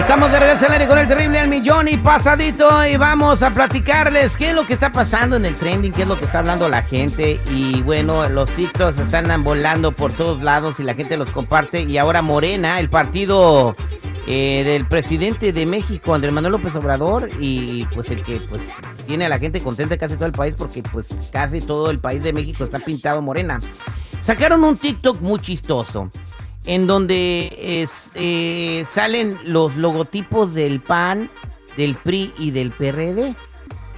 Estamos de regreso al aire con el terrible al millón y pasadito y vamos a platicarles qué es lo que está pasando en el trending, qué es lo que está hablando la gente y bueno, los TikToks están volando por todos lados y la gente los comparte y ahora Morena, el partido eh, del presidente de México, Andrés Manuel López Obrador y pues el que pues tiene a la gente contenta casi todo el país porque pues casi todo el país de México está pintado Morena. Sacaron un TikTok muy chistoso en donde eh, salen los logotipos del PAN, del PRI y del PRD.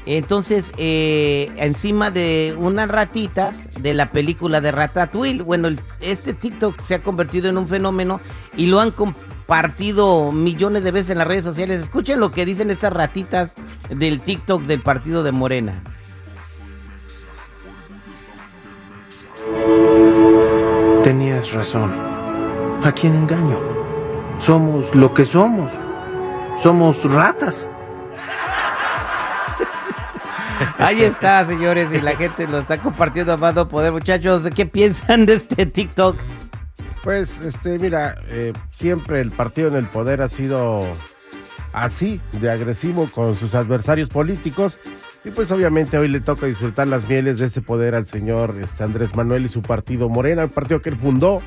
Entonces, eh, encima de unas ratitas de la película de Ratatouille, bueno, este TikTok se ha convertido en un fenómeno y lo han compartido millones de veces en las redes sociales. Escuchen lo que dicen estas ratitas del TikTok del partido de Morena. Tenías razón. ¿A quién engaño? Somos lo que somos. Somos ratas. Ahí está, señores, y la gente lo está compartiendo a más no poder. Muchachos, ¿qué piensan de este TikTok? Pues, este, mira, eh, siempre el partido en el poder ha sido así, de agresivo con sus adversarios políticos. Y pues obviamente hoy le toca disfrutar las mieles de ese poder al señor este, Andrés Manuel y su partido Morena, el partido que él fundó.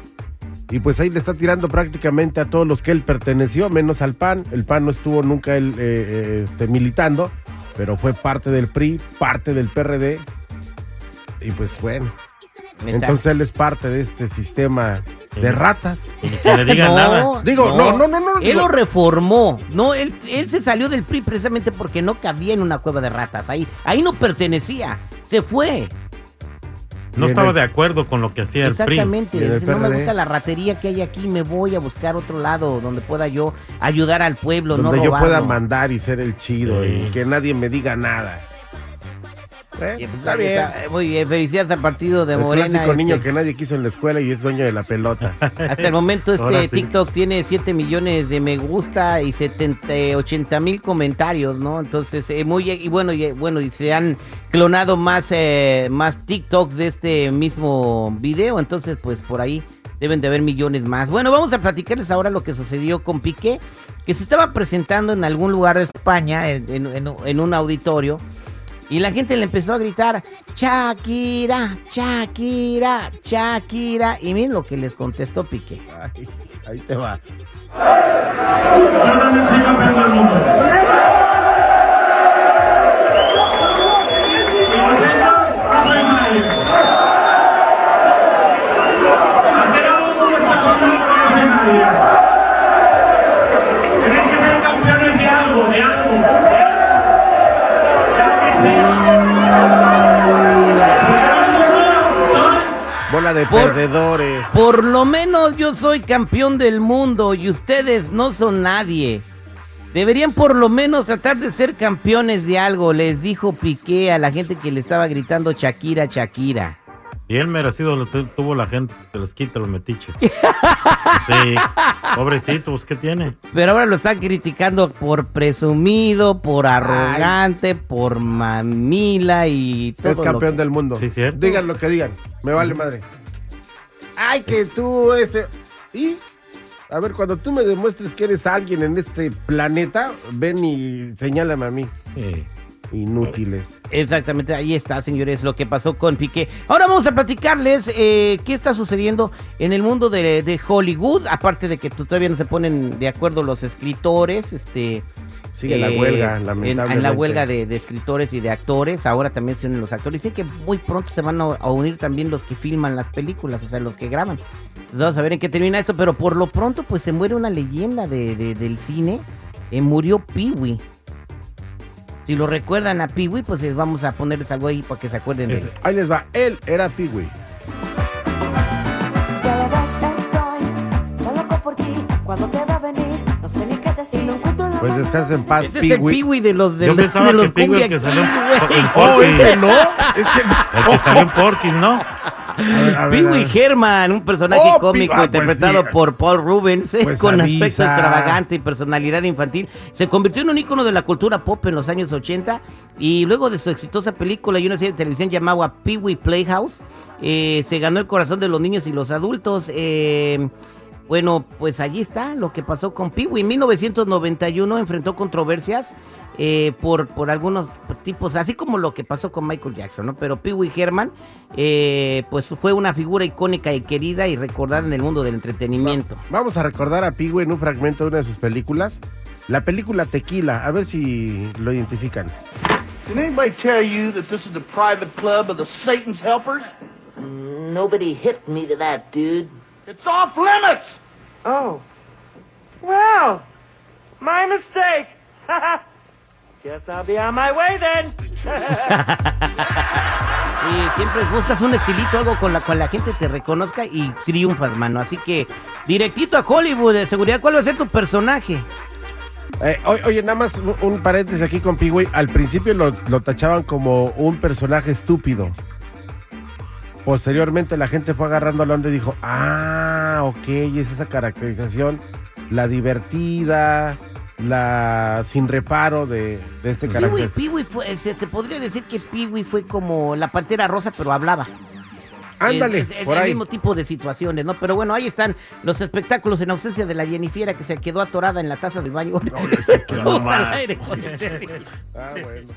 Y pues ahí le está tirando prácticamente a todos los que él perteneció, menos al PAN. El PAN no estuvo nunca él eh, eh, este, militando, pero fue parte del PRI, parte del PRD. Y pues bueno, entonces él es parte de este sistema de ratas. Que le digan No, nada. Digo, no, no, no, no. Él digo- lo reformó. No, él, él se salió del PRI precisamente porque no cabía en una cueva de ratas. Ahí, ahí no pertenecía. Se fue. No estaba de acuerdo con lo que hacía el PRI. Exactamente. Dice, no me gusta la ratería que hay aquí. Me voy a buscar otro lado donde pueda yo ayudar al pueblo, donde no yo pueda mandar y ser el chido Sí. y que nadie me diga nada. Eh, Y, pues, está bien. está. Muy bien. Felicidades al partido de el Morena. clásico este. niño que nadie quiso en la escuela y es dueño de la pelota. Hasta el momento este sí. TikTok tiene 7 millones de me gusta y 70, 80 mil comentarios, ¿no? Entonces, eh, muy, y bueno, y, bueno, y se han clonado más, eh, más TikToks de este mismo video, entonces pues por ahí deben de haber millones más. Bueno, vamos a platicarles ahora lo que sucedió con Piqué, que se estaba presentando en algún lugar de España, en- en- en un auditorio, y la gente le empezó a gritar, Shakira, Shakira, Shakira. Y miren lo que les contestó Piqué. Ay, ahí te va. De Por- perdedores. Por lo menos yo soy campeón del mundo y ustedes no son nadie. Deberían por lo menos tratar de ser campeones de algo, les dijo Piqué a la gente que le estaba gritando Shakira, Shakira. Y él merecido lo tu- tuvo la gente, se los quita los metiches. sí, pobrecito, pues ¿qué tiene? Pero ahora lo están criticando por presumido, por arrogante, por mamila y todo. Es lo campeón que- del mundo. Sí, cierto. Digan lo que digan. Me vale madre. Ay, que tú, este. Y. A ver, cuando tú me demuestres que eres alguien en este planeta, ven y señálame a mí. Inútiles. Exactamente, ahí está, señores, lo que pasó con Piqué. Ahora vamos a platicarles eh, qué está sucediendo en el mundo de, de Hollywood, aparte de que todavía no se ponen de acuerdo los escritores, este... Sigue la eh, huelga, en- lamentablemente. En, la huelga de, de escritores y de actores, ahora también se unen los actores. Dicen que muy pronto se van a, a unir también los que filman las películas, o sea, los que graban. Entonces vamos a ver en qué termina esto, pero por lo pronto pues se muere una leyenda de, de- del cine. Eh, murió Pee-Wee. Si lo recuerdan a Pee-Wee, pues les vamos a ponerles algo ahí para que se acuerden de él. Ahí les va. Él era lo Pues descansa en paz, Ese es el Piwi. Piwi de los de, Yo los- pensaba de los que Piwi cumbia el que salió en. Oh, ese no. Ese no. El que salió en Porky's, ¿no? A ver, a ver, a Piwi ver. Herman, un personaje Oh, cómico ah, pues interpretado sí. por Paul Rubens, eh, Pues con avisa. aspecto extravagante y personalidad infantil. Se convirtió en un ícono de la cultura pop en los años 80 y luego de su exitosa película y una serie de televisión llamada Pee-wee Playhouse, eh, se ganó el corazón de los niños y los adultos. eh, bueno, pues allí está lo que pasó con Pee-wee. En 1991 enfrentó controversias eh, por, por algunos tipos, así como lo que pasó con Michael Jackson, ¿no? Pero Pee Wee Herman, eh, pues fue una figura icónica y querida y recordada en el mundo del entretenimiento. Vamos a recordar a Piwi en un fragmento de una de sus películas. La película Tequila, a ver si lo identifican. Did anybody tell you that this is the private club of the Satan's helpers? Nobody hit me to that, dude. It's off limits! Oh. Well, my mistake. Guess I'll be on my way then. Y siempre buscas un estilito, algo con la cual la gente te reconozca y triunfas, mano. Así que, directito a Hollywood, de seguridad, ¿cuál va a ser tu personaje? Eh, oye, nada más un, un paréntesis aquí con Piwi. Al principio lo, lo tachaban como un personaje estúpido. Posteriormente la gente fue agarrando la onda y dijo, ah, ok, es esa caracterización, la divertida, la sin reparo de, de este carácter. Pee-wee fue, se te podría decir que Pee-wee fue como la pantera rosa, pero hablaba. Ándale, Es, es por el ahí. mismo tipo de situaciones, ¿no? Pero bueno, ahí están los espectáculos en ausencia de la Jennifiera que se quedó atorada en la taza del baño. No, no, se quedó Vamos al más. aire con el Terry. Ah, bueno.